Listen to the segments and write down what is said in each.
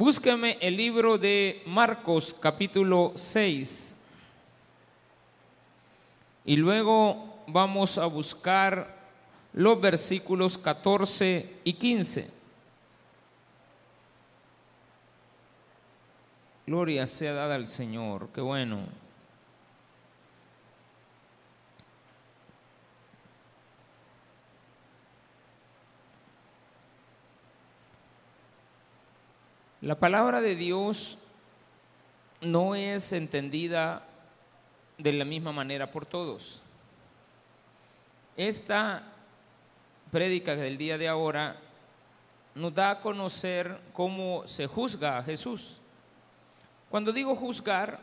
Búsqueme el libro de Marcos capítulo 6. Y luego vamos a buscar los versículos 14 y 15. Gloria sea dada al Señor, qué bueno. La palabra de Dios no es entendida de la misma manera por todos. Esta prédica del día de ahora nos da a conocer cómo se juzga a Jesús. Cuando digo juzgar,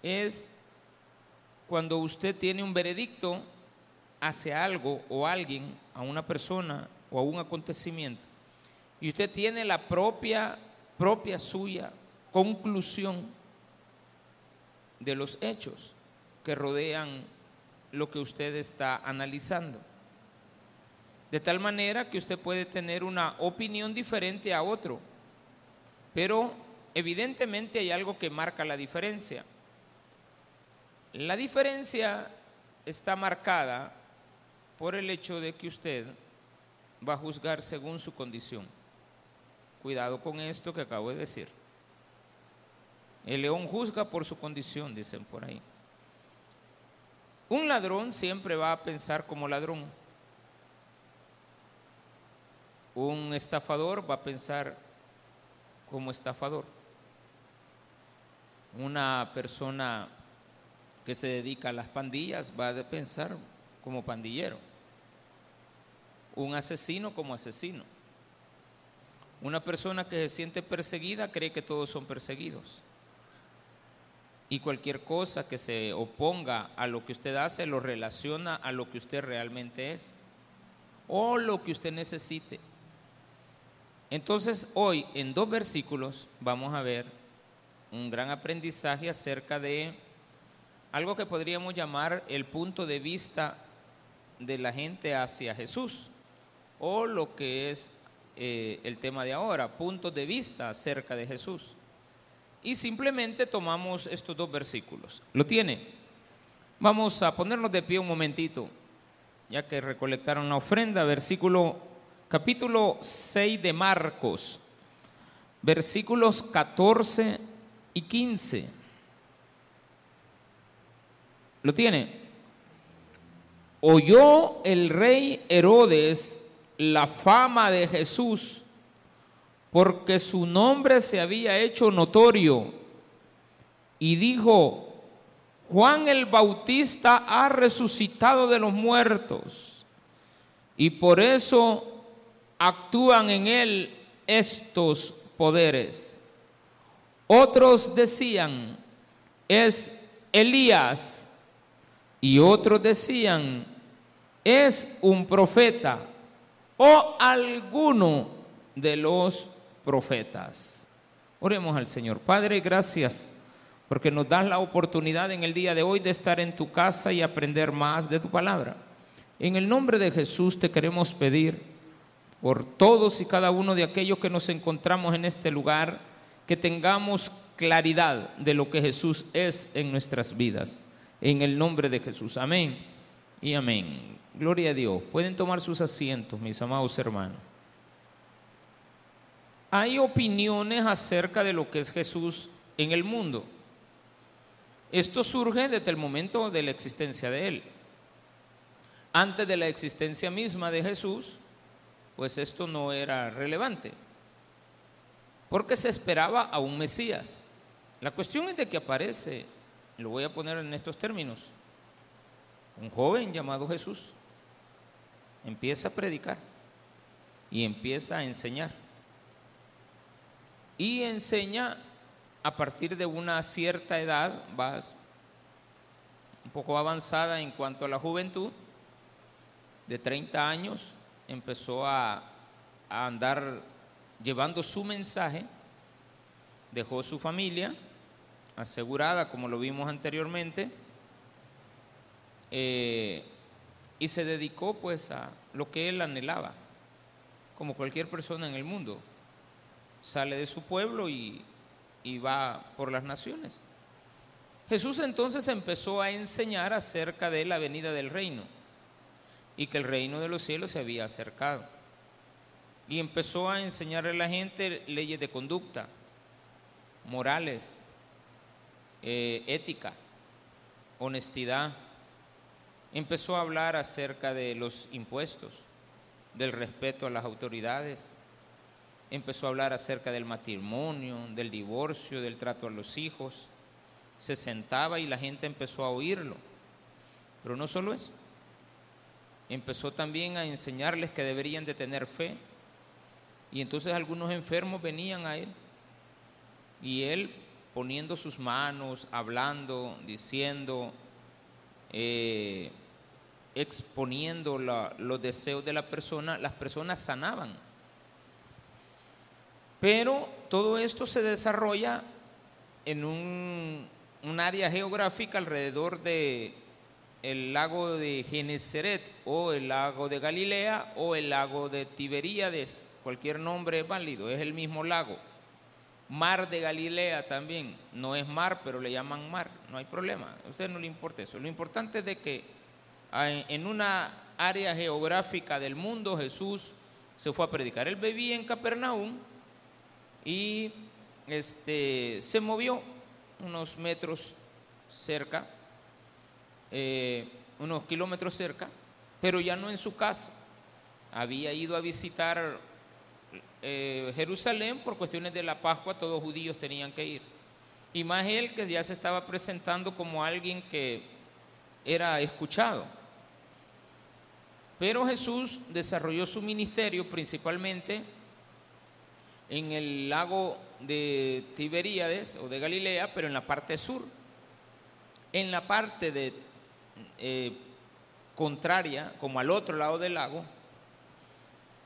es cuando usted tiene un veredicto hacia algo o alguien, a una persona o a un acontecimiento, y usted tiene la propia, propia suya conclusión de los hechos que rodean lo que usted está analizando. De tal manera que usted puede tener una opinión diferente a otro, pero evidentemente hay algo que marca la diferencia. La diferencia está marcada por el hecho de que usted va a juzgar según su condición. Cuidado con esto que acabo de decir. El león juzga por su condición, dicen por ahí. Un ladrón siempre va a pensar como ladrón. Un estafador va a pensar como estafador. Una persona que se dedica a las pandillas va a pensar como pandillero. Un asesino como asesino. Una persona que se siente perseguida cree que todos son perseguidos. Y cualquier cosa que se oponga a lo que usted hace lo relaciona a lo que usted realmente es o lo que usted necesite. Entonces hoy en dos versículos vamos a ver un gran aprendizaje acerca de algo que podríamos llamar el punto de vista de la gente hacia Jesús o lo que es eh, el tema de ahora, puntos de vista acerca de Jesús. Y simplemente tomamos estos dos versículos. ¿Lo tiene? Vamos a ponernos de pie un momentito, ya que recolectaron la ofrenda, versículo capítulo 6 de Marcos, versículos 14 y 15. ¿Lo tiene? Oyó el rey Herodes la fama de Jesús porque su nombre se había hecho notorio. Y dijo, Juan el Bautista ha resucitado de los muertos y por eso actúan en él estos poderes. Otros decían, es Elías. Y otros decían, es un profeta o alguno de los profetas. Oremos al Señor. Padre, gracias porque nos das la oportunidad en el día de hoy de estar en tu casa y aprender más de tu palabra. En el nombre de Jesús te queremos pedir por todos y cada uno de aquellos que nos encontramos en este lugar, que tengamos claridad de lo que Jesús es en nuestras vidas. En el nombre de Jesús. Amén y amén. Gloria a Dios. Pueden tomar sus asientos, mis amados hermanos. Hay opiniones acerca de lo que es Jesús en el mundo. Esto surge desde el momento de la existencia de Él. Antes de la existencia misma de Jesús, pues esto no era relevante, porque se esperaba a un Mesías. La cuestión es de que aparece, lo voy a poner en estos términos, un joven llamado Jesús empieza a predicar y empieza a enseñar. Y enseña a partir de una cierta edad, vas un poco avanzada en cuanto a la juventud, de 30 años, empezó a, a andar llevando su mensaje, dejó su familia asegurada, como lo vimos anteriormente, eh, y se dedicó pues a lo que él anhelaba, como cualquier persona en el mundo, sale de su pueblo y, y va por las naciones. Jesús entonces empezó a enseñar acerca de la venida del reino y que el reino de los cielos se había acercado. Y empezó a enseñarle a la gente leyes de conducta, morales, eh, ética, honestidad. Empezó a hablar acerca de los impuestos, del respeto a las autoridades. Empezó a hablar acerca del matrimonio, del divorcio, del trato a los hijos. Se sentaba y la gente empezó a oírlo. Pero no solo eso. Empezó también a enseñarles que deberían de tener fe. Y entonces algunos enfermos venían a él. Y él poniendo sus manos, hablando, diciendo, eh, exponiendo los deseos de la persona, las personas sanaban. Pero todo esto se desarrolla en un, área geográfica alrededor de el lago de Genesaret o el lago de Galilea o el lago de Tiberíades, cualquier nombre es válido, es el mismo lago. Mar de Galilea también, no es mar, pero le llaman mar, no hay problema, a usted no le importa eso. Lo importante es de que en una área geográfica del mundo Jesús se fue a predicar. Él vivía en Capernaum y este, se movió unos metros cerca, eh, unos kilómetros cerca, pero ya no en su casa. Había ido a visitar eh, Jerusalén por cuestiones de la Pascua, todos judíos tenían que ir. Y más él que ya se estaba presentando como alguien que era escuchado. Pero Jesús desarrolló su ministerio principalmente en el lago de Tiberíades o de Galilea, pero en la parte sur. En la parte de, eh, contraria, como al otro lado del lago,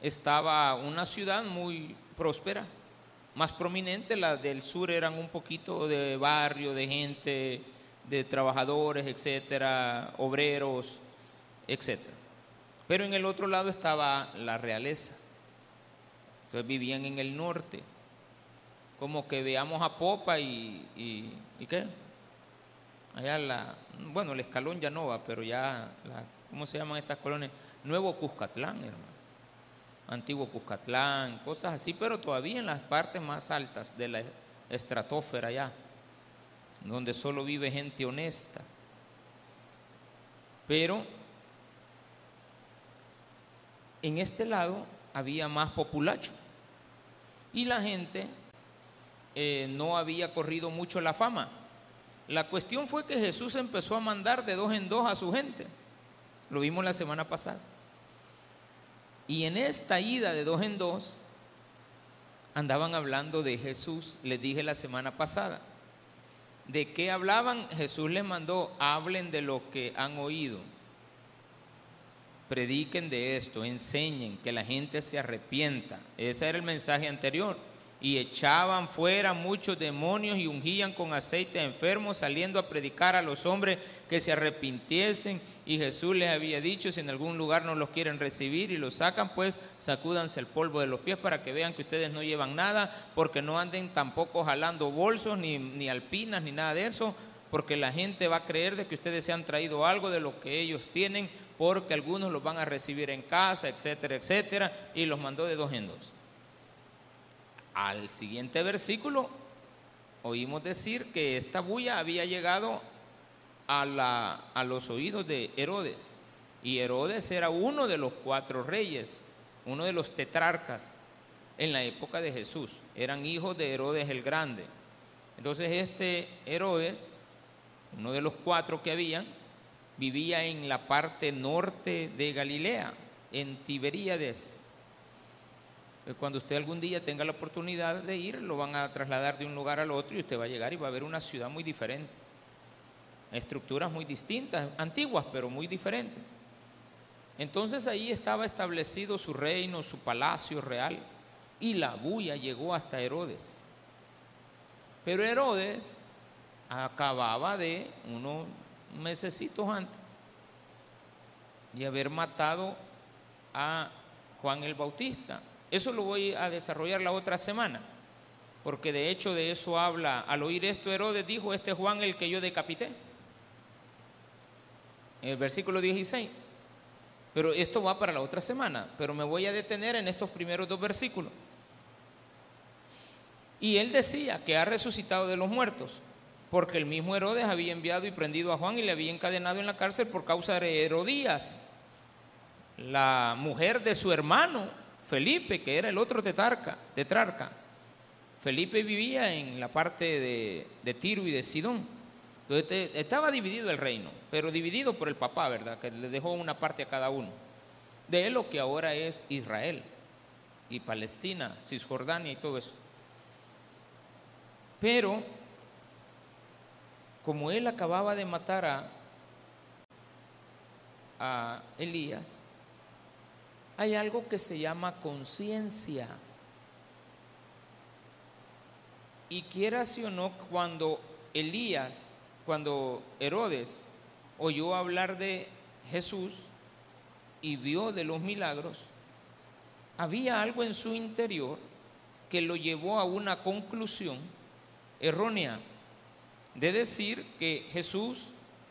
estaba una ciudad muy próspera, más prominente, las del sur eran un poquito de barrio, de gente, de trabajadores, etcétera, obreros, etcétera. Pero en el otro lado estaba la realeza. Entonces vivían en el norte. Como que veamos a Popa y, y, qué? Allá la, bueno, el escalón ya no va, pero ya, ¿cómo se llaman estas colonias? Nuevo Cuscatlán, hermano antiguo Cuscatlán, cosas así, pero todavía en las partes más altas de la estratosfera ya, donde solo vive gente honesta. Pero en este lado había más populacho y la gente eh, no había corrido mucho la fama. La cuestión fue que Jesús empezó a mandar de dos en dos a su gente. Lo vimos la semana pasada. Y en esta ida de dos en dos, andaban hablando de Jesús, les dije la semana pasada. ¿De qué hablaban? Jesús les mandó, hablen de lo que han oído. Prediquen de esto, enseñen, que la gente se arrepienta. Ese era el mensaje anterior y echaban fuera muchos demonios y ungían con aceite a enfermos, saliendo a predicar a los hombres que se arrepintiesen. Y Jesús les había dicho, si en algún lugar no los quieren recibir y los sacan, pues sacúdanse el polvo de los pies para que vean que ustedes no llevan nada, porque no anden tampoco jalando bolsos, ni, ni alpinas, ni nada de eso, porque la gente va a creer de que ustedes se han traído algo de lo que ellos tienen, porque algunos los van a recibir en casa, etcétera, etcétera, y los mandó de dos en dos. Al siguiente versículo oímos decir que esta bulla había llegado a, los oídos de Herodes. Y Herodes era uno de los cuatro reyes, uno de los tetrarcas en la época de Jesús. Eran hijos de Herodes el Grande. Entonces este Herodes, uno de los cuatro que habían, vivía en la parte norte de Galilea, en Tiberíades, cuando usted algún día tenga la oportunidad de ir, lo van a trasladar de un lugar al otro y usted va a llegar y va a ver una ciudad muy diferente. Estructuras muy distintas, antiguas, pero muy diferentes. Entonces ahí estaba establecido su reino, su palacio real, y la bulla llegó hasta Herodes. Pero Herodes acababa de unos mesecitos antes de haber matado a Juan el Bautista eso lo voy a desarrollar la otra semana. porque de hecho de eso habla. Al oír esto, Herodes dijo, este Juan el que yo decapité. En el versículo 16. Pero esto va para la otra semana, pero me voy a detener en estos primeros dos versículos. Y él decía que ha resucitado de los muertos, porque el mismo Herodes había enviado y prendido a Juan y le había encadenado en la cárcel por causa de Herodías, la mujer de su hermano Felipe, que era el otro tetrarca. tetrarca. Felipe vivía en la parte de, Tiro y de Sidón. Entonces estaba dividido el reino, pero dividido por el papá, ¿verdad? Que le dejó una parte a cada uno. De lo que ahora es Israel y Palestina, Cisjordania y todo eso. Pero, como él acababa de matar a Elías, hay algo que se llama conciencia. Y quieras o no, cuando Elías, cuando Herodes oyó hablar de Jesús y vio de los milagros, había algo en su interior que lo llevó a una conclusión errónea de decir que Jesús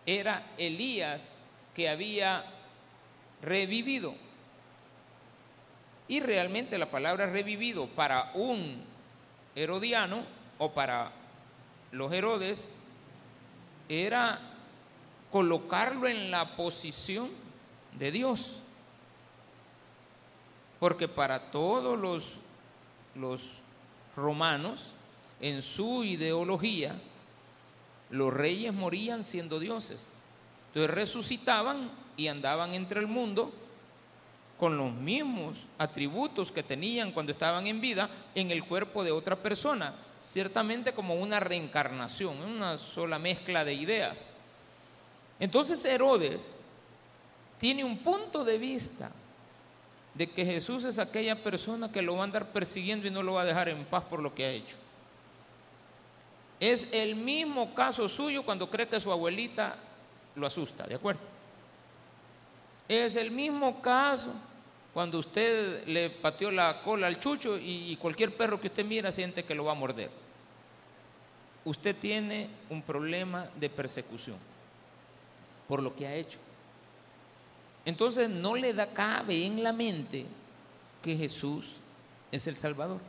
era Elías que había revivido. Y realmente la palabra revivido para un herodiano o para los Herodes era colocarlo en la posición de Dios. Porque para todos los, romanos, en su ideología, los reyes morían siendo dioses. Entonces resucitaban y andaban entre el mundo con los mismos atributos que tenían cuando estaban en vida en el cuerpo de otra persona, ciertamente como una reencarnación, una sola mezcla de ideas. Entonces Herodes tiene un punto de vista de que Jesús es aquella persona que lo va a andar persiguiendo y no lo va a dejar en paz por lo que ha hecho. Es el mismo caso suyo cuando cree que su abuelita lo asusta, ¿de acuerdo? Es el mismo caso cuando usted le pateó la cola al chucho y, cualquier perro que usted mira siente que lo va a morder. Usted tiene un problema de persecución por lo que ha hecho. Entonces no le da cabe en la mente que Jesús es el Salvador.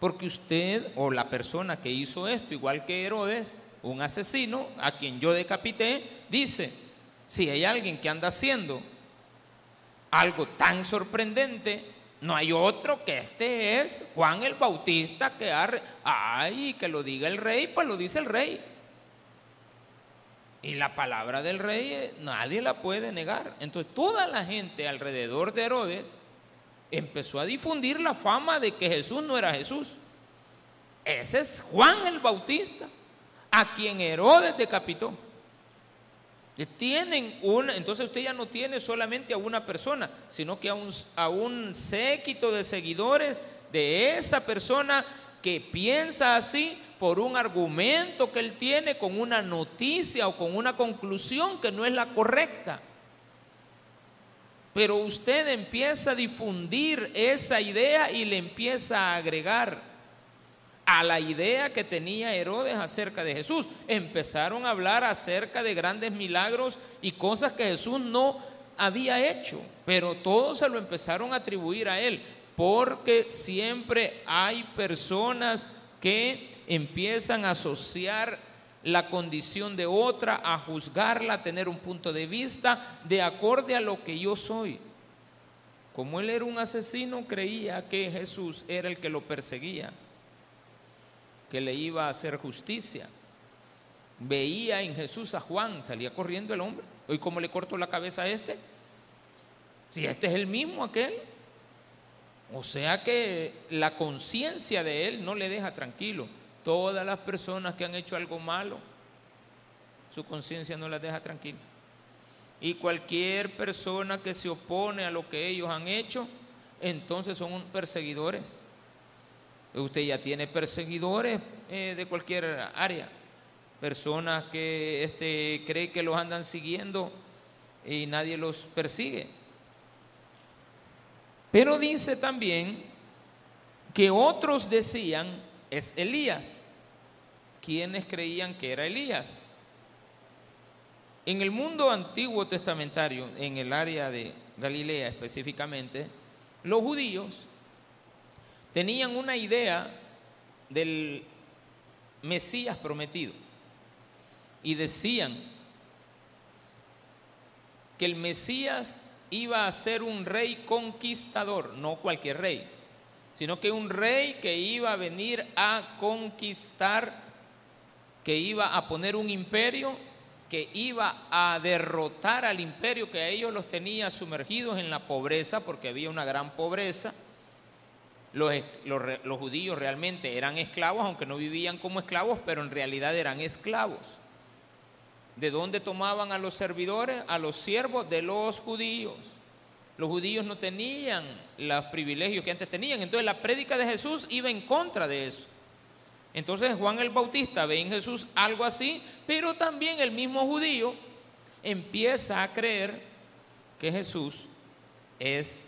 Porque usted o la persona que hizo esto, igual que Herodes, un asesino a quien yo decapité, dice, si hay alguien que anda haciendo algo tan sorprendente, no hay otro que este es Juan el Bautista que ha... Ay, que lo diga el rey, pues lo dice el rey. Y la palabra del rey eh, nadie la puede negar. Entonces toda la gente alrededor de Herodes empezó a difundir la fama de que Jesús no era Jesús. Ese es Juan el Bautista, a quien Herodes decapitó. Tienen una, entonces usted ya no tiene solamente a una persona, sino que a un, a un séquito de seguidores de esa persona que piensa así por un argumento que él tiene con una noticia o con una conclusión que no es la correcta. Pero usted empieza a difundir esa idea y le empieza a agregar a la idea que tenía Herodes acerca de Jesús. Empezaron a hablar acerca de grandes milagros y cosas que Jesús no había hecho, pero todos se lo empezaron a atribuir a él, porque siempre hay personas que empiezan a asociar la condición de otra, a juzgarla, a tener un punto de vista de acorde a lo que yo soy. Como él era un asesino, creía que Jesús era el que lo perseguía, que le iba a hacer justicia. Veía en Jesús a Juan, salía corriendo el hombre. Hoy, ¿cómo le corto la cabeza a este? Si este es el mismo aquel. O sea que la conciencia de él no le deja tranquilo. Todas las personas que han hecho algo malo, su conciencia no las deja tranquila. Y cualquier persona que se opone a lo que ellos han hecho, entonces son perseguidores. Usted ya tiene perseguidores eh, de cualquier área. Personas que este, cree que los andan siguiendo y nadie los persigue. Pero dice también que otros decían es Elías. ¿Quiénes creían que era Elías? En el mundo antiguo testamentario, en el área de Galilea específicamente, los judíos tenían una idea del Mesías prometido y decían que el Mesías iba a ser un rey conquistador, no cualquier rey, sino que un rey que iba a venir a conquistar, que iba a poner un imperio, que iba a derrotar al imperio que a ellos los tenía sumergidos en la pobreza, porque había una gran pobreza. Los, judíos realmente eran esclavos, aunque no vivían como esclavos, pero en realidad eran esclavos. ¿De dónde tomaban a los servidores? A los siervos de los judíos. Los judíos no tenían los privilegios que antes tenían. Entonces la prédica de Jesús iba en contra de eso. Entonces Juan el Bautista ve en Jesús algo así, pero también el mismo judío empieza a creer que Jesús es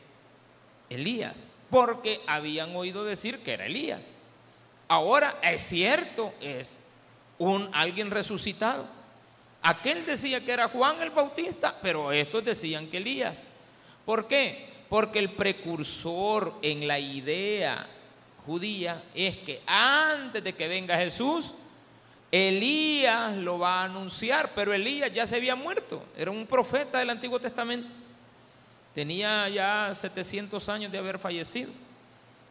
Elías, porque habían oído decir que era Elías. Ahora es cierto, es un alguien resucitado. Aquel decía que era Juan el Bautista, pero estos decían que Elías. ¿Por qué? Porque el precursor en la idea judía es que antes de que venga Jesús, Elías lo va a anunciar, pero Elías ya se había muerto, era un profeta del Antiguo Testamento. Tenía ya 700 años de haber fallecido.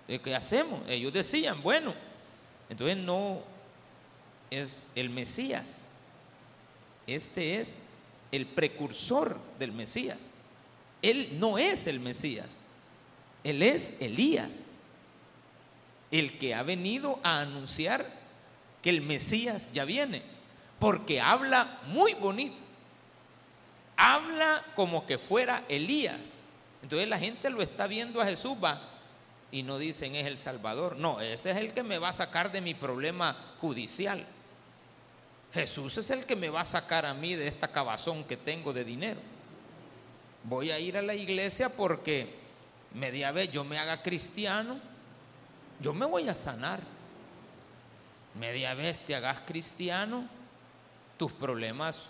¿Qué hacemos? Ellos decían, bueno, entonces no es el Mesías, este es el precursor del Mesías. Él no es el Mesías, Él es Elías, el que ha venido a anunciar que el Mesías ya viene, porque habla muy bonito, habla como que fuera Elías. Entonces la gente lo está viendo a Jesús, va, y no dicen es el Salvador, no, ese es el que me va a sacar de mi problema judicial. Jesús es el que me va a sacar a mí de esta cabazón que tengo de dinero voy a ir a la iglesia porque media vez yo me haga cristiano, yo me voy a sanar. Media vez te hagas cristiano, tus problemas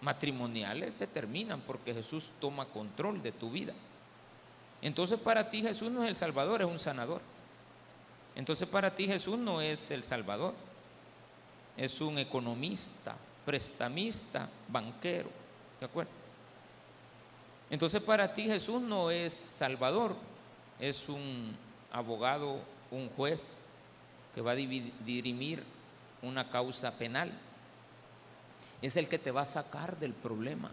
matrimoniales se terminan porque Jesús toma control de tu vida. Entonces para ti Jesús no es el Salvador, es un sanador. Entonces para ti Jesús no es el Salvador, es un economista, prestamista, banquero. ¿De acuerdo? Entonces para ti Jesús no es Salvador, es un abogado, un juez que va a dirimir una causa penal. Es el que te va a sacar del problema.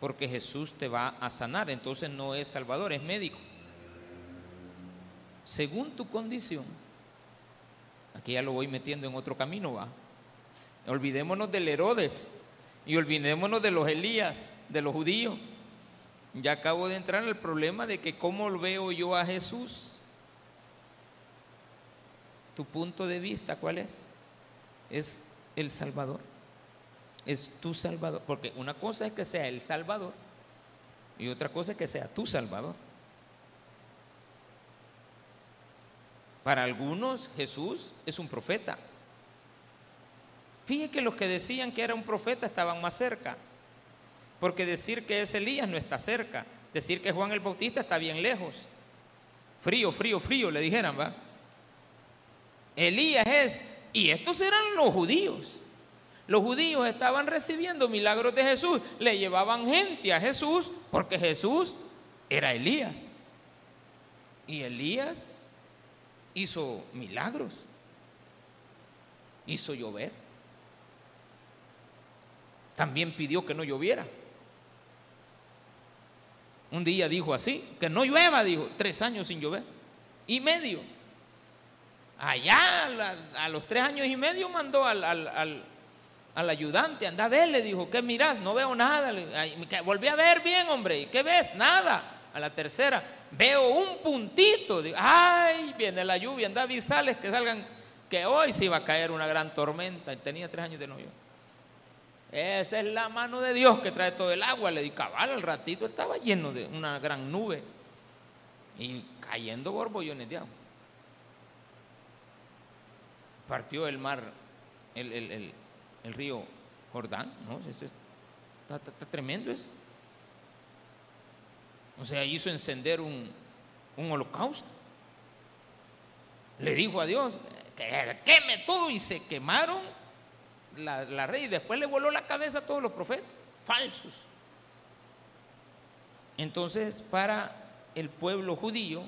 Porque Jesús te va a sanar. Entonces no es Salvador, es médico. Según tu condición, aquí ya lo voy metiendo en otro camino, va. Olvidémonos del Herodes y olvidémonos de los Elías, de los judíos. Ya acabo de entrar en el problema de que cómo veo yo a Jesús. ¿Tu punto de vista cuál es? Es el Salvador. Es tu Salvador. Porque una cosa es que sea el Salvador y otra cosa es que sea tu Salvador. Para algunos Jesús es un profeta. Fíjense que los que decían que era un profeta estaban más cerca. Porque decir que es Elías no está cerca. Decir que Juan el Bautista está bien lejos. Frío, frío, frío, le dijeran, ¿va? Elías es, y estos eran los judíos. Los judíos estaban recibiendo milagros de Jesús, le llevaban gente a Jesús porque Jesús era Elías. Y Elías hizo milagros, hizo llover. También pidió que no lloviera. Un día dijo así, que no llueva, dijo, tres años sin llover. Y medio. Allá, a, los tres años y medio, mandó al, ayudante, anda a ver, le dijo, ¿qué miras? No veo nada. volví a ver bien, hombre, ¿y qué ves? Nada. A la tercera, veo un puntito. ay, viene la lluvia, anda a que salgan, que hoy se iba a caer una gran tormenta. Tenía tres años de novio. Esa es la mano de Dios que trae todo el agua. Le di cabal al ratito, estaba lleno de una gran nube. Y cayendo borbollones de agua. Partió el mar, el, río Jordán, ¿no? Eso está, tremendo eso. O sea, hizo encender un, un holocausto. Le dijo a Dios, que queme todo y se quemaron la, la rey. Y después le voló la cabeza a todos los profetas falsos. Entonces, para el pueblo judío,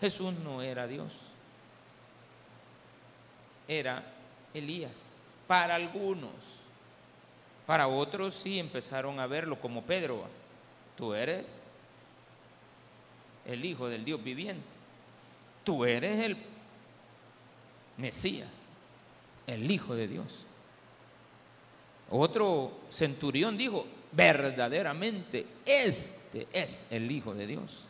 Jesús no era Dios. Era Elías. Para algunos. Para otros sí empezaron a verlo como Pedro. Tú eres el Hijo del Dios viviente. Tú eres el Mesías, el Hijo de Dios. Otro centurión dijo, verdaderamente este es el Hijo de Dios.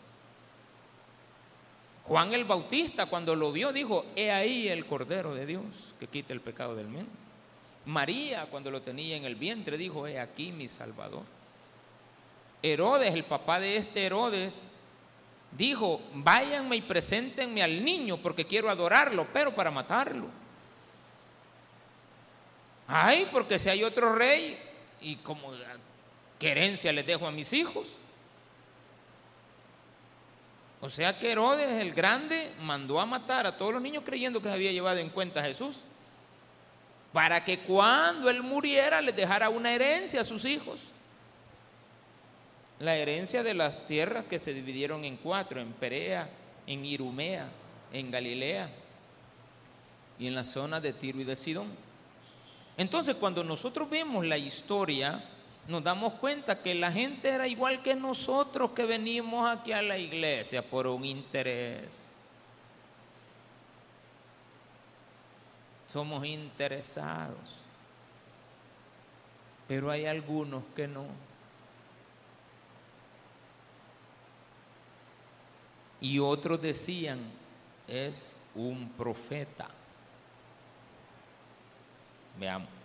Juan el Bautista cuando lo vio dijo, he ahí el Cordero de Dios que quita el pecado del mundo. María cuando lo tenía en el vientre dijo, he aquí mi Salvador. Herodes, el papá de este Herodes, dijo, váyanme y preséntenme al niño porque quiero adorarlo, pero para matarlo. Ay, porque si hay otro rey y como querencia les dejo a mis hijos. O sea que Herodes el grande mandó a matar a todos los niños creyendo que se había llevado en cuenta a Jesús. Para que cuando él muriera les dejara una herencia a sus hijos. La herencia de las tierras que se dividieron en cuatro, en Perea, en Irumea, en Galilea y en la zona de Tiro y de Sidón. Entonces, cuando nosotros vemos la historia, nos damos cuenta que la gente era igual que nosotros que venimos aquí a la iglesia por un interés. Somos interesados. Pero hay algunos que no. Y otros decían, es un profeta. Veamos.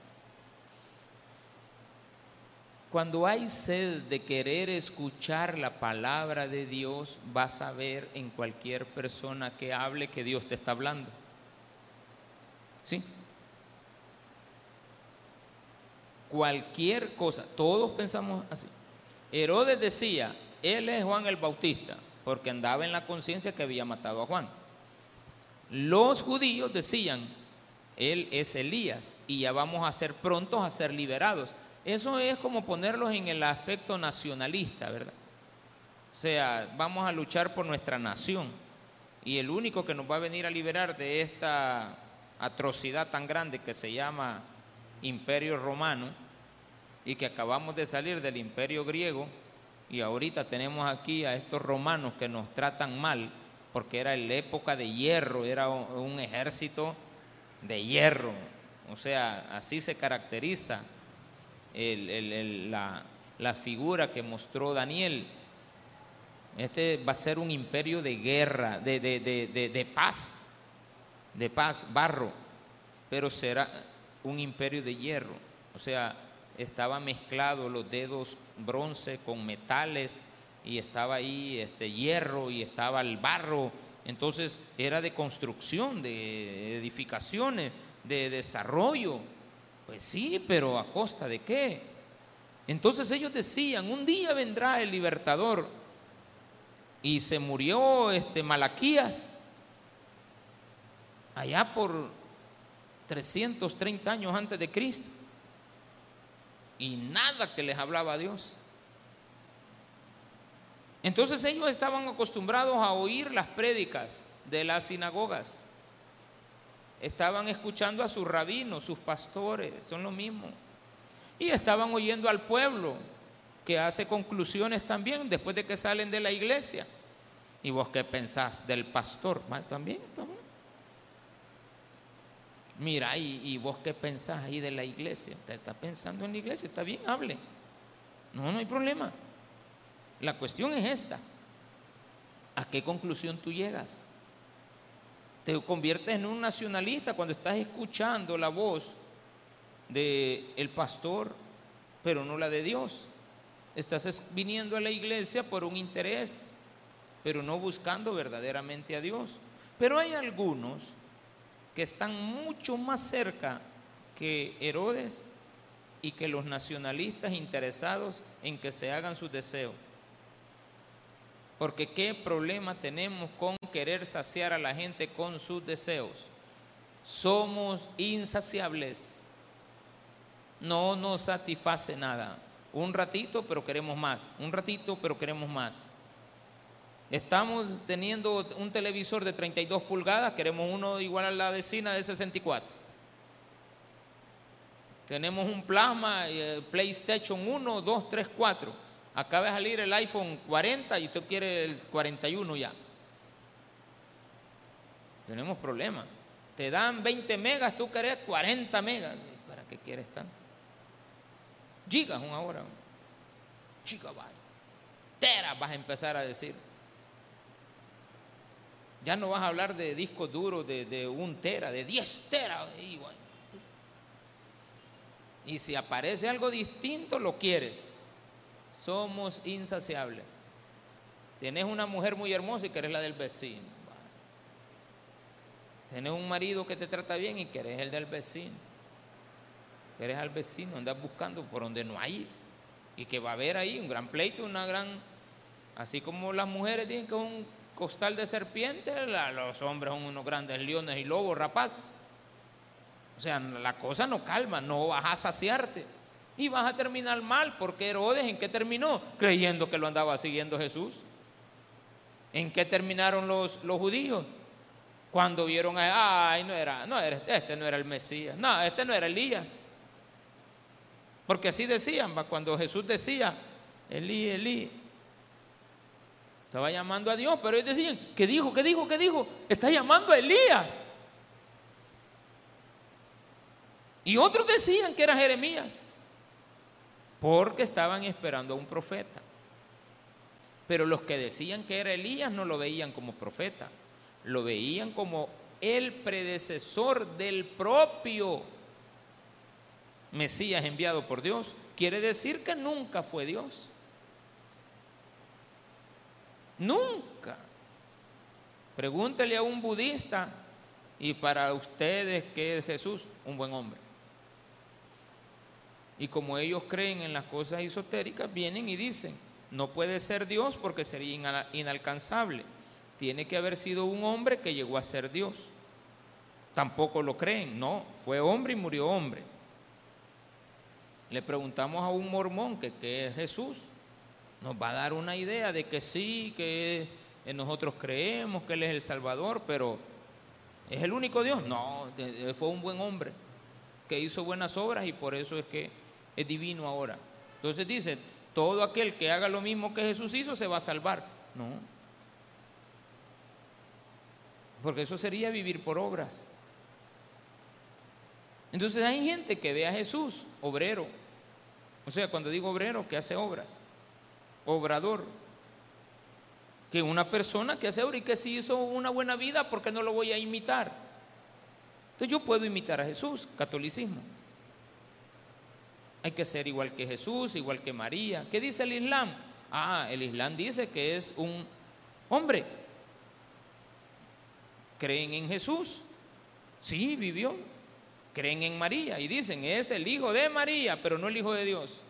Cuando hay sed de querer escuchar la palabra de Dios, vas a ver en cualquier persona que hable que Dios te está hablando. ¿Sí? Cualquier cosa, todos pensamos así. Herodes decía, él es Juan el Bautista, porque andaba en la conciencia que había matado a Juan. Los judíos decían, él es Elías y ya vamos a ser prontos a ser liberados. Eso es como ponerlos en el aspecto nacionalista, ¿verdad? O sea, vamos a luchar por nuestra nación y el único que nos va a venir a liberar de esta atrocidad tan grande que se llama imperio romano y que acabamos de salir del imperio griego y ahorita tenemos aquí a estos romanos que nos tratan mal porque era la época de hierro, era un ejército de hierro. O sea, así se caracteriza la, figura que mostró Daniel. Este va a ser un imperio de guerra, de, de, paz, de paz, barro, pero será un imperio de hierro. O sea, estaba mezclado los dedos bronce con metales y estaba ahí este hierro y estaba el barro entonces era de construcción, de edificaciones, de desarrollo. Pues sí, pero ¿a costa de qué? Entonces ellos decían, un día vendrá el libertador. Y se murió este Malaquías allá por 330 años antes de Cristo. Y nada que les hablaba a Dios. Entonces ellos estaban acostumbrados a oír las prédicas de las sinagogas. Estaban escuchando a sus rabinos, sus pastores, son lo mismo. Y estaban oyendo al pueblo que hace conclusiones también después de que salen de la iglesia. ¿Y vos qué pensás del pastor? También, también. Mira, ¿y, ¿y, vos qué pensás ahí de la iglesia? ¿Te está pensando en la iglesia? Está bien, hable. No, no hay problema. La cuestión es esta. ¿A qué conclusión tú llegas? Te conviertes en un nacionalista cuando estás escuchando la voz del el pastor, pero no la de Dios. Estás viniendo a la iglesia por un interés. pero no buscando verdaderamente a Dios. Pero hay algunos que están mucho más cerca que Herodes y que los nacionalistas interesados en que se hagan sus deseos. Porque qué problema tenemos con querer saciar a la gente con sus deseos. Somos insaciables. No nos satisface nada. Un ratito, pero queremos más. Un ratito, pero queremos más. Estamos teniendo un televisor de 32 pulgadas, queremos uno igual a la vecina de 64. Tenemos un plasma, eh, PlayStation 1, 2, 3, 4. Acaba de salir el iPhone 40 y usted quiere el 41 ya. Tenemos problemas. Te dan 20 megas, tú querés 40 megas. ¿Para qué quieres tanto? Gigas una hora. Gigabyte. Tera vas a empezar a decir. Ya no vas a hablar de discos duros de, un tera, de 10 teras. Y si aparece algo distinto, lo quieres. Somos insaciables. Tienes una mujer muy hermosa y querés la del vecino. Tienes un marido que te trata bien y querés el del vecino. Querés al vecino, andas buscando por donde no hay. Y que va a haber ahí un gran pleito, una gran. Así como las mujeres dicen que un costal de serpientes, los hombres son unos grandes leones y lobos rapaces. O sea, la cosa no calma, no vas a saciarte. Y vas a terminar mal, porque Herodes, ¿en qué terminó? Creyendo que lo andaba siguiendo Jesús. ¿En qué terminaron los, los judíos? Cuando vieron a, ay, no era, no era, este no era el Mesías, no, este no era Elías. Porque así decían, cuando Jesús decía, Elí, Elí, estaba llamando a Dios, pero ellos decían, ¿qué dijo? ¿Qué dijo? ¿Qué dijo? Está llamando a Elías. Y otros decían que era Jeremías, porque estaban esperando a un profeta. Pero los que decían que era Elías no lo veían como profeta, lo veían como el predecesor del propio Mesías enviado por Dios. Quiere decir que nunca fue Dios. Nunca. Pregúntele a un budista y para ustedes qué es Jesús, un buen hombre. Y como ellos creen en las cosas esotéricas, vienen y dicen, no puede ser Dios porque sería inalcanzable. Tiene que haber sido un hombre que llegó a ser Dios. Tampoco lo creen, no, fue hombre y murió hombre. Le preguntamos a un mormón que qué es Jesús. Nos va a dar una idea de que sí, que nosotros creemos que Él es el Salvador, pero ¿es el único Dios? No, fue un buen hombre que hizo buenas obras y por eso es que es divino ahora. Entonces dice, todo aquel que haga lo mismo que Jesús hizo se va a salvar. No. Porque eso sería vivir por obras. Entonces hay gente que ve a Jesús, obrero. O sea, cuando digo obrero, que hace obras. Obrador. Que una persona que hace obras y que si hizo una buena vida, ¿por qué no lo voy a imitar? Entonces yo puedo imitar a Jesús, catolicismo. Hay que ser igual que Jesús, igual que María. ¿Qué dice el Islam? Ah, el Islam dice que es un hombre. ¿Creen en Jesús? Sí, vivió. Creen en María y dicen, es el hijo de María, pero no el hijo de Dios.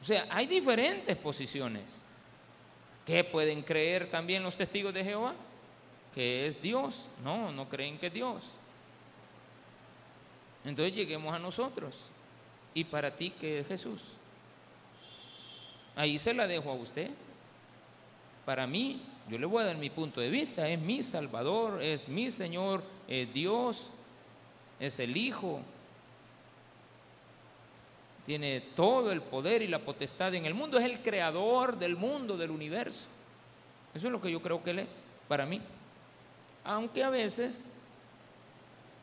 O sea, hay diferentes posiciones. ¿Qué pueden creer también los testigos de Jehová? Que es Dios. No, no creen que es Dios. Entonces lleguemos a nosotros. ¿Y para ti qué es Jesús? Ahí se la dejo a usted. Para mí, yo le voy a dar mi punto de vista, es mi Salvador, es mi Señor, es Dios, es el Hijo. Tiene todo el poder y la potestad en el mundo, es el creador del mundo, del universo. Eso es lo que yo creo que Él es, para mí. Aunque a veces,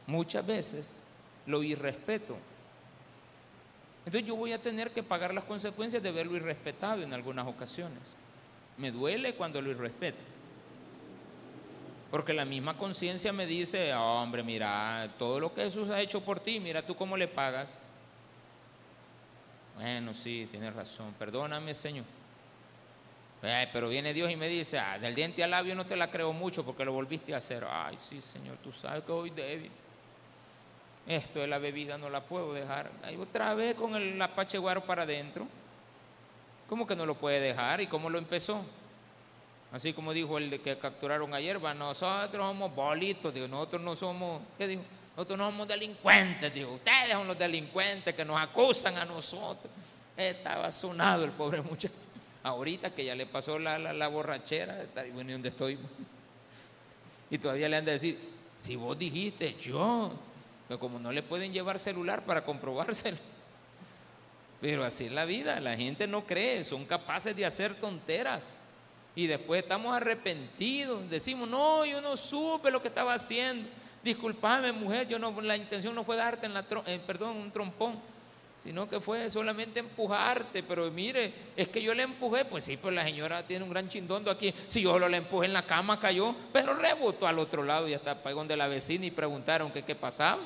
muchas veces, lo irrespeto. Entonces yo voy a tener que pagar las consecuencias de verlo irrespetado en algunas ocasiones. Me duele cuando lo irrespeto. Porque la misma conciencia me dice, hombre, mira, todo lo que Jesús ha hecho por ti, mira tú cómo le pagas. Bueno, sí, tienes razón, perdóname, Señor. pero viene Dios y me dice, ah, del diente al labio no te la creo mucho porque lo volviste a hacer. Ay, sí, Señor, tú sabes que hoy débil. Esto de la bebida no la puedo dejar. Ahí otra vez con el apache guaro para adentro. ¿Cómo que no lo puede dejar? ¿Y cómo lo empezó? Así como dijo el que capturaron ayer, va, nosotros somos bolitos, digo, nosotros no somos, ¿qué dijo? Nosotros no somos delincuentes, digo, ustedes son los delincuentes que nos acusan a nosotros. Estaba sonado el pobre muchacho. Ahorita que ya le pasó la, la, borrachera, está bueno, ¿y dónde estoy? Y todavía le han de decir, si vos dijiste, yo, pero como no le pueden llevar celular para comprobárselo. Pero así es la vida, la gente no cree, son capaces de hacer tonteras. Y después estamos arrepentidos, decimos, no, yo no supe lo que estaba haciendo. Disculpame, mujer, yo no, la intención no fue darte en la, eh, un trompón, sino que fue solamente empujarte. Pero mire, es que yo le empujé, pues sí, pues la señora tiene un gran chindondo aquí. Si yo lo le empujé en la cama, cayó, pero rebotó al otro lado y hasta para donde la vecina y preguntaron qué, qué pasaba.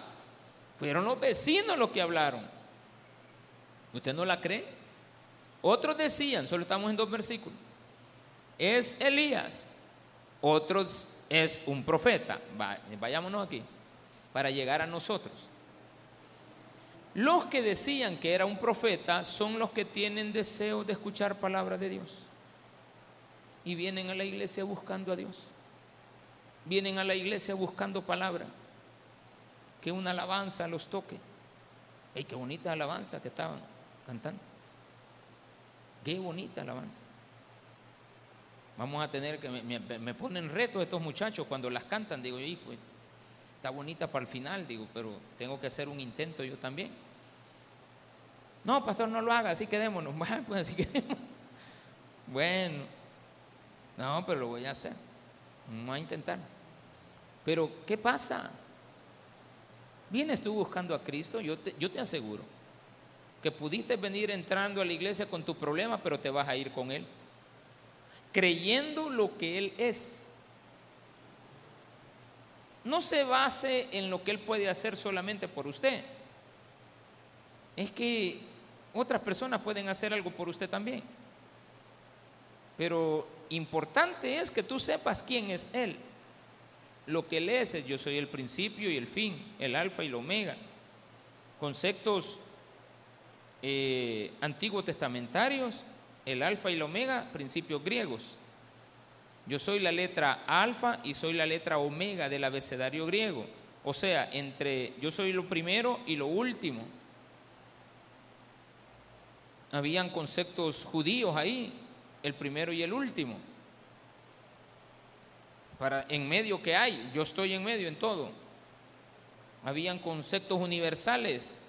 Fueron los vecinos los que hablaron. ¿Usted no la cree? Otros decían, solo estamos en dos versículos, es Elías, otros es un profeta. Vayámonos aquí, para llegar a nosotros. Los que decían que era un profeta son los que tienen deseo de escuchar palabra de Dios. Y vienen a la iglesia buscando a Dios. Vienen a la iglesia buscando palabra. Que una alabanza los toque. ¡Ey, qué bonita alabanza que estaban! Cantando. Qué bonita alabanza. Vamos a tener que, me, ponen reto estos muchachos cuando las cantan, digo, hijo, está bonita para el final, digo, pero tengo que hacer un intento yo también. No, pastor, no lo haga, así quedémonos. Bueno, pues así quedémonos. Bueno, no, pero lo voy a hacer. Vamos a intentar. Pero, ¿qué pasa? ¿Vienes tú buscando a Cristo? Yo te, yo te aseguro que pudiste venir entrando a la iglesia con tu problema, pero te vas a ir con Él. Creyendo lo que Él es. No se base en lo que Él puede hacer solamente por usted. Es que otras personas pueden hacer algo por usted también. Pero importante es que tú sepas quién es Él. Lo que Él es yo soy el principio y el fin, el alfa y el omega. Conceptos eh, antiguo testamentarios, el alfa y el omega, principios griegos. Yo soy la letra alfa y soy la letra omega del abecedario griego. O sea, entre yo soy lo primero y lo último. Habían conceptos judíos ahí, el primero y el último. Para en medio que hay, yo estoy en medio en todo. Habían conceptos universales,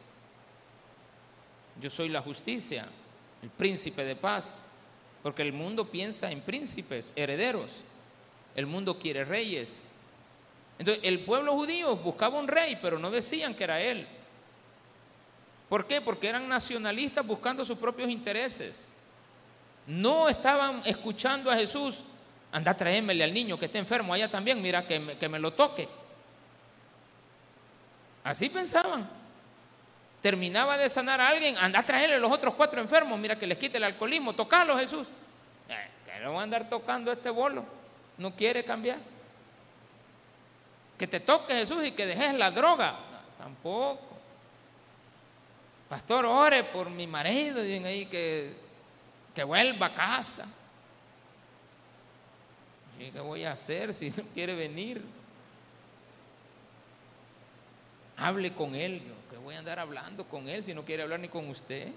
yo soy la justicia, el príncipe de paz, porque el mundo piensa en príncipes, herederos, el mundo quiere reyes. Entonces, el pueblo judío buscaba un rey, pero no decían que era él. ¿Por qué? Porque eran nacionalistas buscando sus propios intereses. No estaban escuchando a Jesús. Anda, tráemele al niño que está enfermo allá también, mira que que me lo toque. Así pensaban terminaba de sanar a alguien, anda a traerle los otros cuatro enfermos, mira que les quite el alcoholismo, tocalo Jesús. Eh, que no va a andar tocando este bolo, no quiere cambiar. Que te toque Jesús y que dejes la droga, tampoco. Pastor, ore por mi marido, dicen ahí que, que vuelva a casa. ¿Y qué voy a hacer si no quiere venir? Hable con él voy a andar hablando con él si no quiere hablar ni con usted?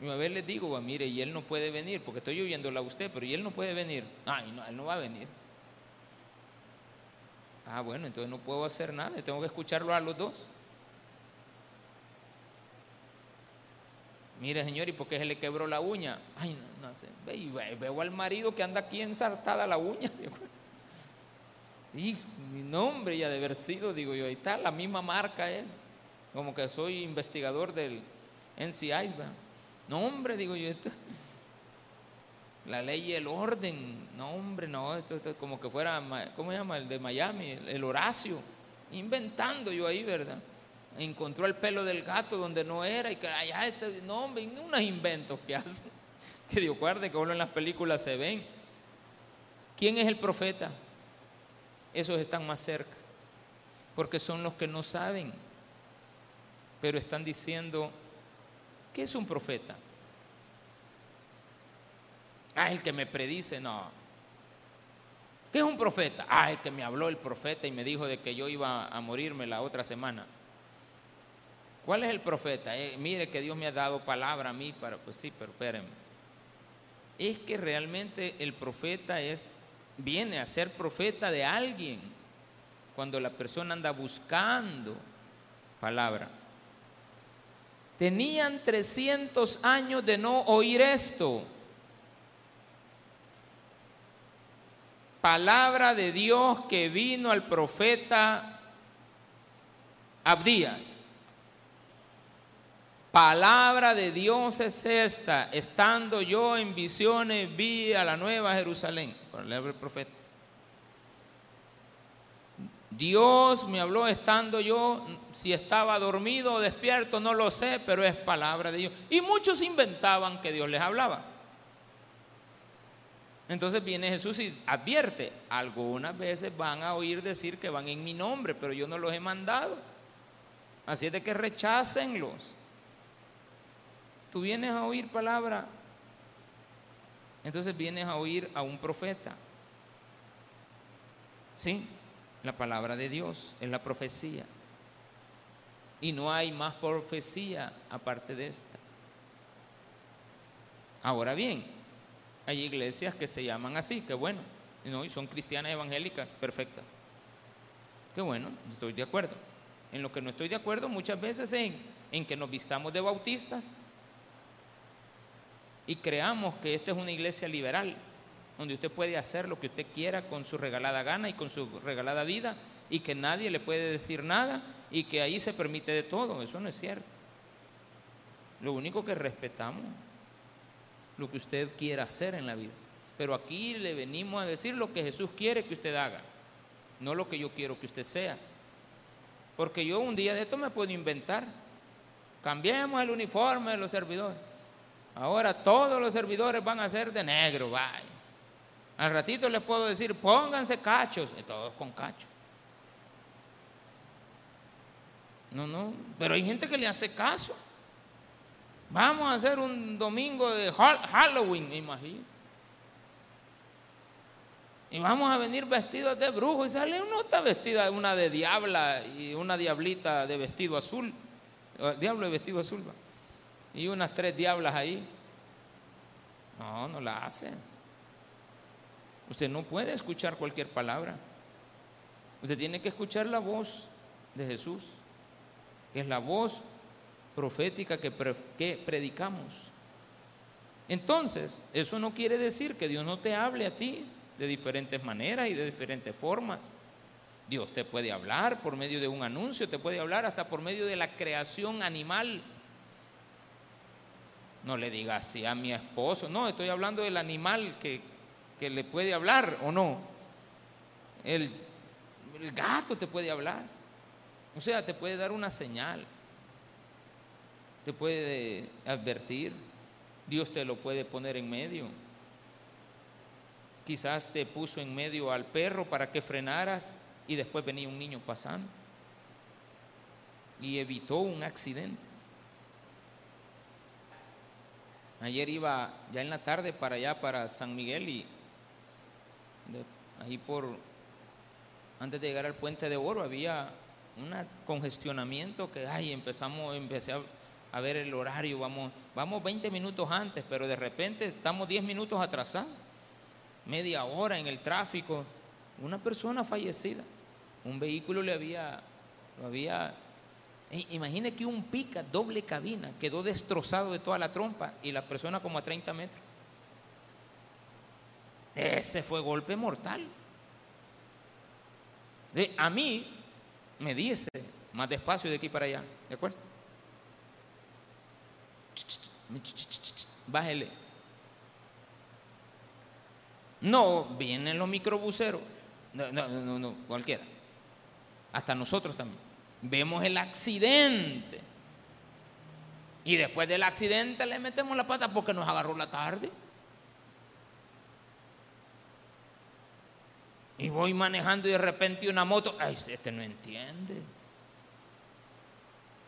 Y a ver les digo, mire, y él no puede venir, porque estoy oyéndola a usted, pero y él no puede venir. Ay, no, él no va a venir. Ah, bueno, entonces no puedo hacer nada, tengo que escucharlo a los dos. Mire, señor, ¿y por qué se le quebró la uña? Ay, no, no sé. veo al marido que anda aquí ensartada la uña. Y mi nombre ya de haber sido, digo yo, ahí está la misma marca él. Como que soy investigador del NCI, No, hombre, digo yo, esto, la ley y el orden. No, hombre, no, esto, es como que fuera, ¿cómo se llama? El de Miami, el, Horacio. Inventando yo ahí, ¿verdad? Encontró el pelo del gato donde no era y que allá, este, no, hombre, unos inventos que hacen. Que Dios guarde que uno en las películas se ven. ¿Quién es el profeta? Esos están más cerca, porque son los que no saben, pero están diciendo, ¿qué es un profeta? Ah, el que me predice, no. ¿Qué es un profeta? Ah, el que me habló el profeta y me dijo de que yo iba a morirme la otra semana. ¿Cuál es el profeta? Eh, mire que Dios me ha dado palabra a mí para, pues sí, pero espérenme. Es que realmente el profeta es, viene a ser profeta de alguien cuando la persona anda buscando palabra. Tenían 300 años de no oír esto. Palabra de Dios que vino al profeta Abdías. Palabra de Dios es esta. Estando yo en visiones, vi a la nueva Jerusalén. Por el profeta. Dios me habló estando yo, si estaba dormido o despierto, no lo sé, pero es palabra de Dios. Y muchos inventaban que Dios les hablaba. Entonces viene Jesús y advierte, algunas veces van a oír decir que van en mi nombre, pero yo no los he mandado. Así es de que rechácenlos tú vienes a oír palabra, entonces vienes a oír a un profeta. Sí, la palabra de Dios es la profecía. Y no hay más profecía aparte de esta. Ahora bien, hay iglesias que se llaman así, que bueno, ¿no? y son cristianas evangélicas perfectas. Qué bueno, estoy de acuerdo. En lo que no estoy de acuerdo muchas veces es en que nos vistamos de bautistas y creamos que esta es una iglesia liberal, donde usted puede hacer lo que usted quiera con su regalada gana y con su regalada vida y que nadie le puede decir nada y que ahí se permite de todo. Eso no es cierto. Lo único que respetamos, lo que usted quiera hacer en la vida. Pero aquí le venimos a decir lo que Jesús quiere que usted haga, no lo que yo quiero que usted sea. Porque yo un día de esto me puedo inventar. Cambiemos el uniforme de los servidores. Ahora todos los servidores van a ser de negro, vaya. Al ratito les puedo decir, pónganse cachos, y todos con cachos. No, no, pero hay gente que le hace caso. Vamos a hacer un domingo de Halloween, me imagino. Y vamos a venir vestidos de brujo. Y sale uno está vestida una de diabla y una diablita de vestido azul. Diablo de vestido azul. ¿va? Y unas tres diablas ahí. No, no la hace. Usted no puede escuchar cualquier palabra. Usted tiene que escuchar la voz de Jesús, que es la voz profética que, que predicamos. Entonces, eso no quiere decir que Dios no te hable a ti de diferentes maneras y de diferentes formas. Dios te puede hablar por medio de un anuncio, te puede hablar hasta por medio de la creación animal. No le diga así a mi esposo. No, estoy hablando del animal que, le puede hablar o no. El gato te puede hablar. O sea, te puede dar una señal. Te puede advertir. Dios te lo puede poner en medio. Quizás te puso en medio al perro para que frenaras y después venía un niño pasando y evitó un accidente. Ayer iba ya en la tarde para allá, para San Miguel y ahí por, antes de llegar al puente de oro había un congestionamiento que, ay, empezamos, empecé a, ver el horario, vamos, vamos 20 minutos antes, pero de repente estamos 10 minutos atrasados, media hora en el tráfico, una persona fallecida, un vehículo le había, lo había Imagine que un pica doble cabina quedó destrozado de toda la trompa y la persona como a 30 metros. Ese fue golpe mortal. A mí me dice más despacio de aquí para allá, ¿de acuerdo? Bájele. No, vienen los microbuseros. No, no, no, no, cualquiera. Hasta nosotros también vemos el accidente. Y después del accidente le metemos la pata porque nos agarró la tarde. Y voy manejando y de repente una moto, ay, este no entiende.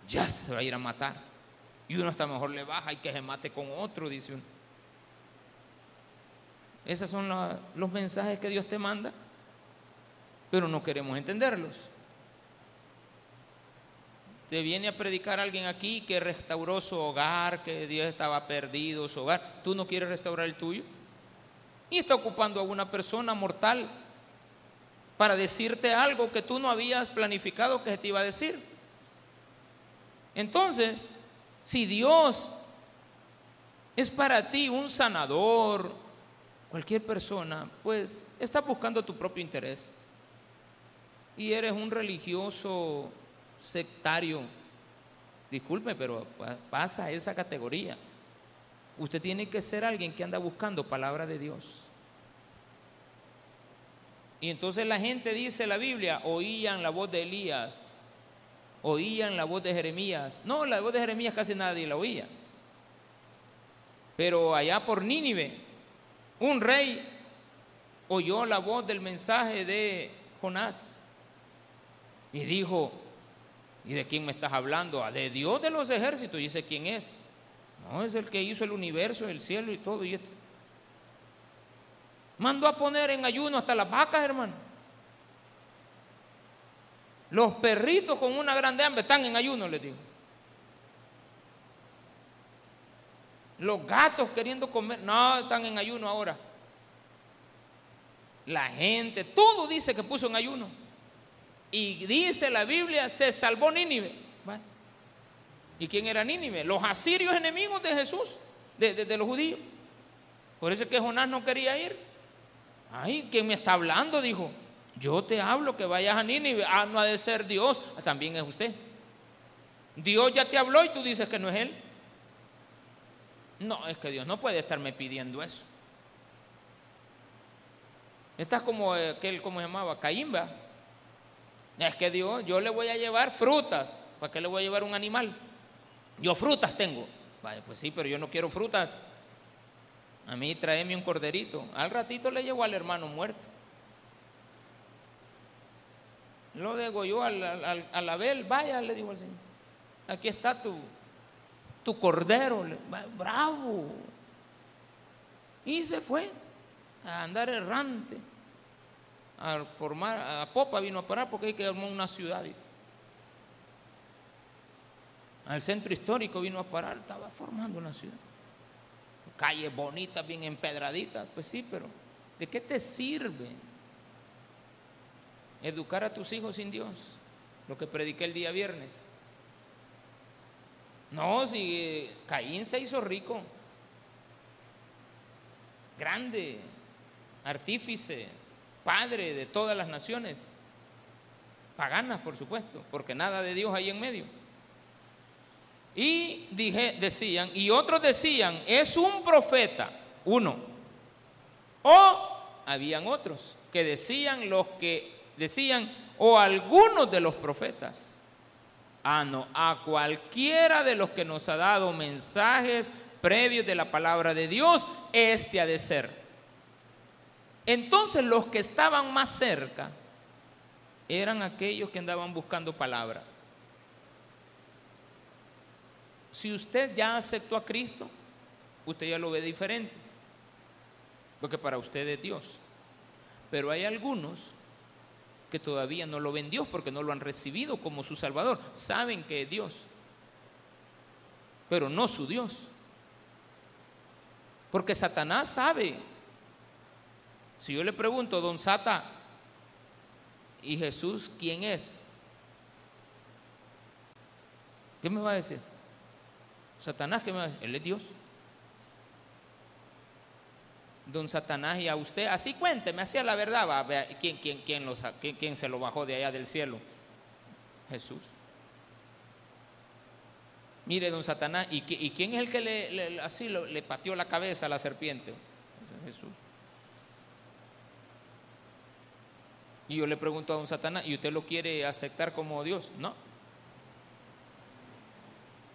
Ya se va a ir a matar. Y uno hasta mejor le baja y que se mate con otro, dice uno. Esos son los mensajes que Dios te manda, pero no queremos entenderlos. Te viene a predicar alguien aquí que restauró su hogar, que Dios estaba perdido, su hogar. ¿Tú no quieres restaurar el tuyo? Y está ocupando a una persona mortal para decirte algo que tú no habías planificado que se te iba a decir. Entonces, si Dios es para ti un sanador, cualquier persona, pues está buscando tu propio interés. Y eres un religioso sectario. Disculpe, pero pasa esa categoría. Usted tiene que ser alguien que anda buscando palabra de Dios. Y entonces la gente dice la Biblia, oían la voz de Elías, oían la voz de Jeremías. No, la voz de Jeremías casi nadie la oía. Pero allá por Nínive, un rey oyó la voz del mensaje de Jonás y dijo, ¿Y de quién me estás hablando? Ah, de Dios de los ejércitos. Y dice, ¿quién es? No, es el que hizo el universo, el cielo y todo. Y Mandó a poner en ayuno hasta las vacas, hermano. Los perritos con una grande hambre están en ayuno, les digo. Los gatos queriendo comer, no, están en ayuno ahora. La gente, todo dice que puso en ayuno. Y dice la Biblia, se salvó Nínive. ¿Y quién era Nínive? Los asirios enemigos de Jesús, de, los judíos. Por eso es que Jonás no quería ir. Ay, ¿quién me está hablando? Dijo. Yo te hablo que vayas a Nínive. Ah, no ha de ser Dios. Ah, también es usted. Dios ya te habló y tú dices que no es Él. No, es que Dios no puede estarme pidiendo eso. Estás como eh, aquel, ¿cómo se llamaba? Caimba. Es que Dios, yo le voy a llevar frutas. ¿Para qué le voy a llevar un animal? Yo frutas tengo. Vaya, pues sí, pero yo no quiero frutas. A mí tráeme un corderito. Al ratito le llevo al hermano muerto. Lo degolló al, al, al Abel. Vaya, le dijo al Señor. Aquí está tu, tu cordero. Bravo. Y se fue a andar errante a formar, a Popa vino a parar porque hay que armar una ciudad, Al centro histórico vino a parar, estaba formando una ciudad. Calles bonitas, bien empedraditas, pues sí, pero ¿de qué te sirve educar a tus hijos sin Dios? Lo que prediqué el día viernes. No, si Caín se hizo rico, grande, artífice, Padre de todas las naciones, paganas por supuesto, porque nada de Dios hay en medio. Y dije, decían, y otros decían, es un profeta, uno. O habían otros que decían los que decían, o algunos de los profetas. Ah, no, a cualquiera de los que nos ha dado mensajes previos de la palabra de Dios, este ha de ser. Entonces los que estaban más cerca eran aquellos que andaban buscando palabra. Si usted ya aceptó a Cristo, usted ya lo ve diferente, porque para usted es Dios. Pero hay algunos que todavía no lo ven Dios porque no lo han recibido como su Salvador. Saben que es Dios, pero no su Dios. Porque Satanás sabe si yo le pregunto, don Sata, ¿y Jesús quién es? ¿Qué me va a decir? Satanás, ¿qué me va a decir? Él es Dios. Don Satanás, y a usted, así cuénteme, hacía la verdad, va, ¿quién, quién, quién, quién, se lo bajó de allá del cielo? Jesús. Mire, don Satanás, ¿y, quién es el que le, así le pateó la cabeza a la serpiente? Jesús. Y yo le pregunto a don Satanás, ¿y usted lo quiere aceptar como Dios? No.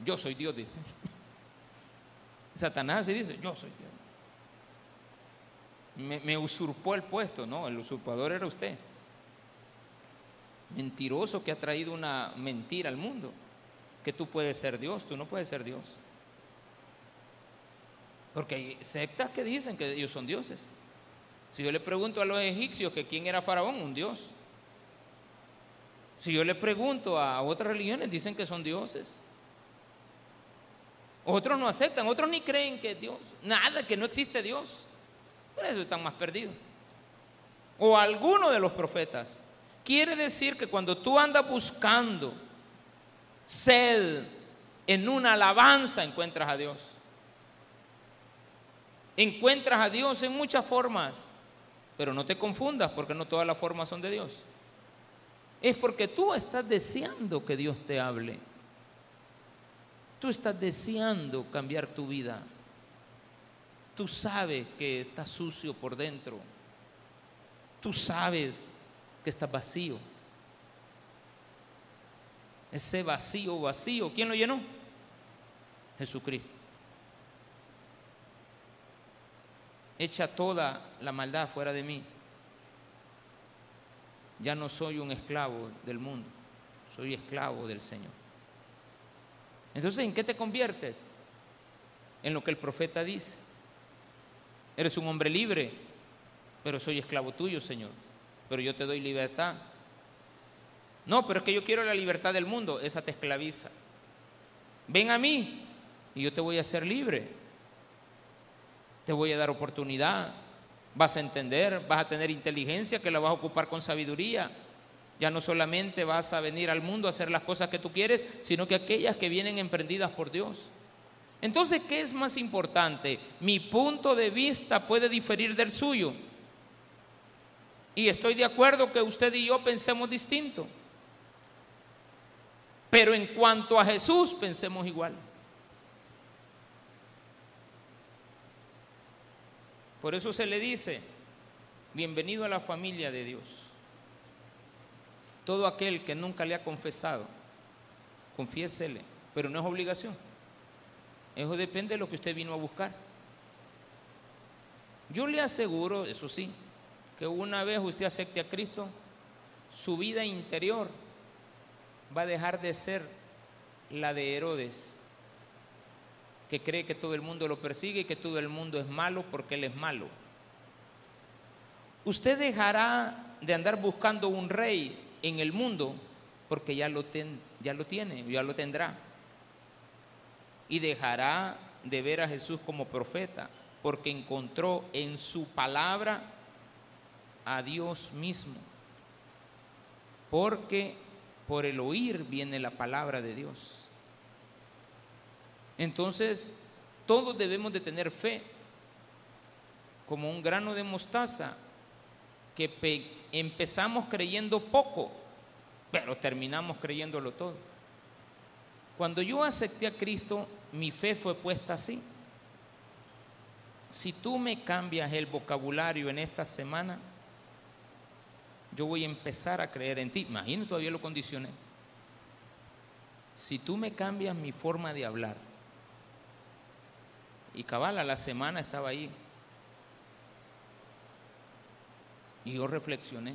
Yo soy Dios, dice. Satanás así dice, yo soy Dios. me, me usurpó el puesto. No, el usurpador era usted. Mentiroso que ha traído una mentira al mundo. Que tú puedes ser Dios, tú no puedes ser Dios. Porque hay sectas que dicen que ellos son dioses. Si yo le pregunto a los egipcios que quién era Faraón, un dios. Si yo le pregunto a otras religiones, dicen que son dioses. Otros no aceptan, otros ni creen que es Dios. Nada, que no existe Dios. Por eso están más perdidos. O alguno de los profetas. Quiere decir que cuando tú andas buscando sed en una alabanza, encuentras a Dios. Encuentras a Dios en muchas formas, pero no te confundas porque no todas las formas son de Dios es porque tú estás deseando que Dios te hable. Tú estás deseando cambiar tu vida. Tú sabes que estás sucio por dentro. Tú sabes que estás vacío. Ese vacío, vacío, ¿quién lo llenó? Jesucristo. Echa toda la maldad fuera de mí ya no soy un esclavo del mundo, soy esclavo del Señor. Entonces, ¿en qué te conviertes? En lo que el profeta dice. Eres un hombre libre, pero soy esclavo tuyo, Señor. Pero yo te doy libertad. No, pero es que yo quiero la libertad del mundo, esa te esclaviza. Ven a mí y yo te voy a hacer libre. Te voy a dar oportunidad, vas a entender, vas a tener inteligencia que la vas a ocupar con sabiduría. Ya no solamente vas a venir al mundo a hacer las cosas que tú quieres, sino que aquellas que vienen emprendidas por Dios. Entonces, ¿qué es más importante? Mi punto de vista puede diferir del suyo. Y estoy de acuerdo que usted y yo pensemos distinto. Pero en cuanto a Jesús, pensemos igual. Por eso se le dice, bienvenido a la familia de Dios. Todo aquel que nunca le ha confesado, confiésele, pero no es obligación. Eso depende de lo que usted vino a buscar. Yo le aseguro, eso sí, que una vez usted acepte a Cristo, su vida interior va a dejar de ser la de Herodes que cree que todo el mundo lo persigue y que todo el mundo es malo porque él es malo. Usted dejará de andar buscando un rey en el mundo porque ya lo, ya lo tiene, ya lo tendrá. Y dejará de ver a Jesús como profeta porque encontró en su palabra a Dios mismo. Porque por el oír viene la palabra de Dios. Entonces, todos debemos de tener fe, como un grano de mostaza, que empezamos creyendo poco, pero terminamos creyéndolo todo. Cuando yo acepté a Cristo, mi fe fue puesta así. Si tú me cambias el vocabulario en esta semana, yo voy a empezar a creer en ti. Imagino, todavía lo condicioné. Si tú me cambias mi forma de hablar, y cabal, a la semana estaba ahí. Y yo reflexioné.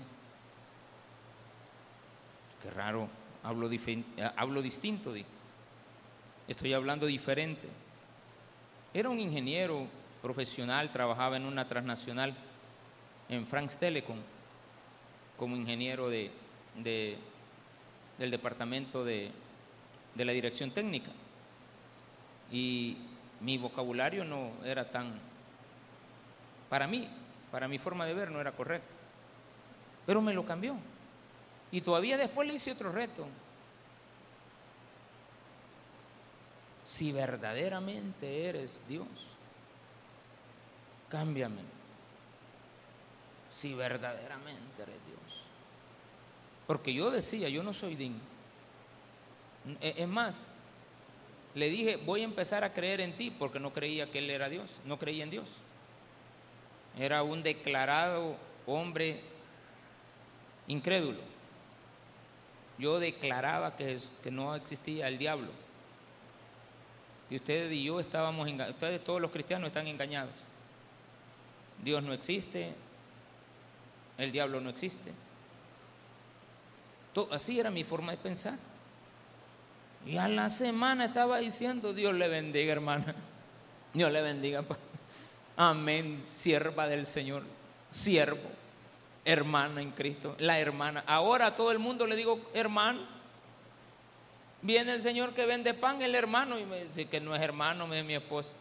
Qué raro, hablo, hablo distinto. Estoy hablando diferente. Era un ingeniero profesional, trabajaba en una transnacional en Franks Telecom como ingeniero de, del departamento de, de la dirección técnica. Y mi vocabulario no era tan, para mí, para mi forma de ver no era correcto. Pero me lo cambió. Y todavía después le hice otro reto. Si verdaderamente eres Dios, cámbiame. Si verdaderamente eres Dios. Porque yo decía, yo no soy digno. Es más, le dije, voy a empezar a creer en ti porque no creía que Él era Dios, no creía en Dios. Era un declarado hombre incrédulo. Yo declaraba que, no existía el diablo. Y ustedes y yo estábamos engañados, ustedes todos los cristianos están engañados. Dios no existe, el diablo no existe. Así era mi forma de pensar. Y a la semana estaba diciendo, Dios le bendiga, hermana. Dios le bendiga. Amén, sierva del Señor, siervo, hermana en Cristo, la hermana. Ahora a todo el mundo le digo, hermano. Viene el Señor que vende pan, el hermano, y me dice que no es hermano, me es mi esposo.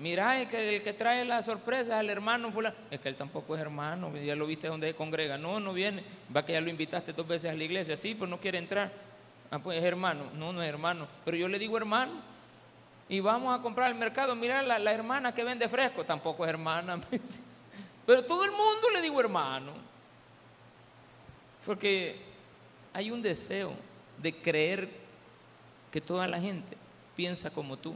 Que el que trae la sorpresa al hermano fulano. Es que él tampoco es hermano, ya lo viste donde congrega. No, no viene. Va que ya lo invitaste dos veces a la iglesia. Sí, pues no quiere entrar. Ah, pues es hermano. No, no es hermano. Pero yo le digo hermano. Y vamos a comprar al mercado. Mira la, la hermana que vende fresco. Tampoco es hermana. Pero todo el mundo le digo hermano. Porque hay un deseo de creer que toda la gente piensa como tú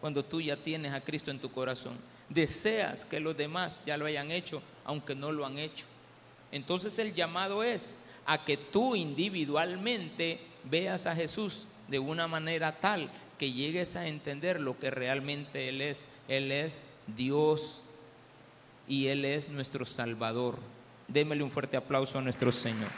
cuando tú ya tienes a Cristo en tu corazón. Deseas que los demás ya lo hayan hecho, aunque no lo han hecho. Entonces el llamado es a que tú individualmente veas a Jesús de una manera tal que llegues a entender lo que realmente Él es. Él es Dios y Él es nuestro Salvador. Démele un fuerte aplauso a nuestro Señor.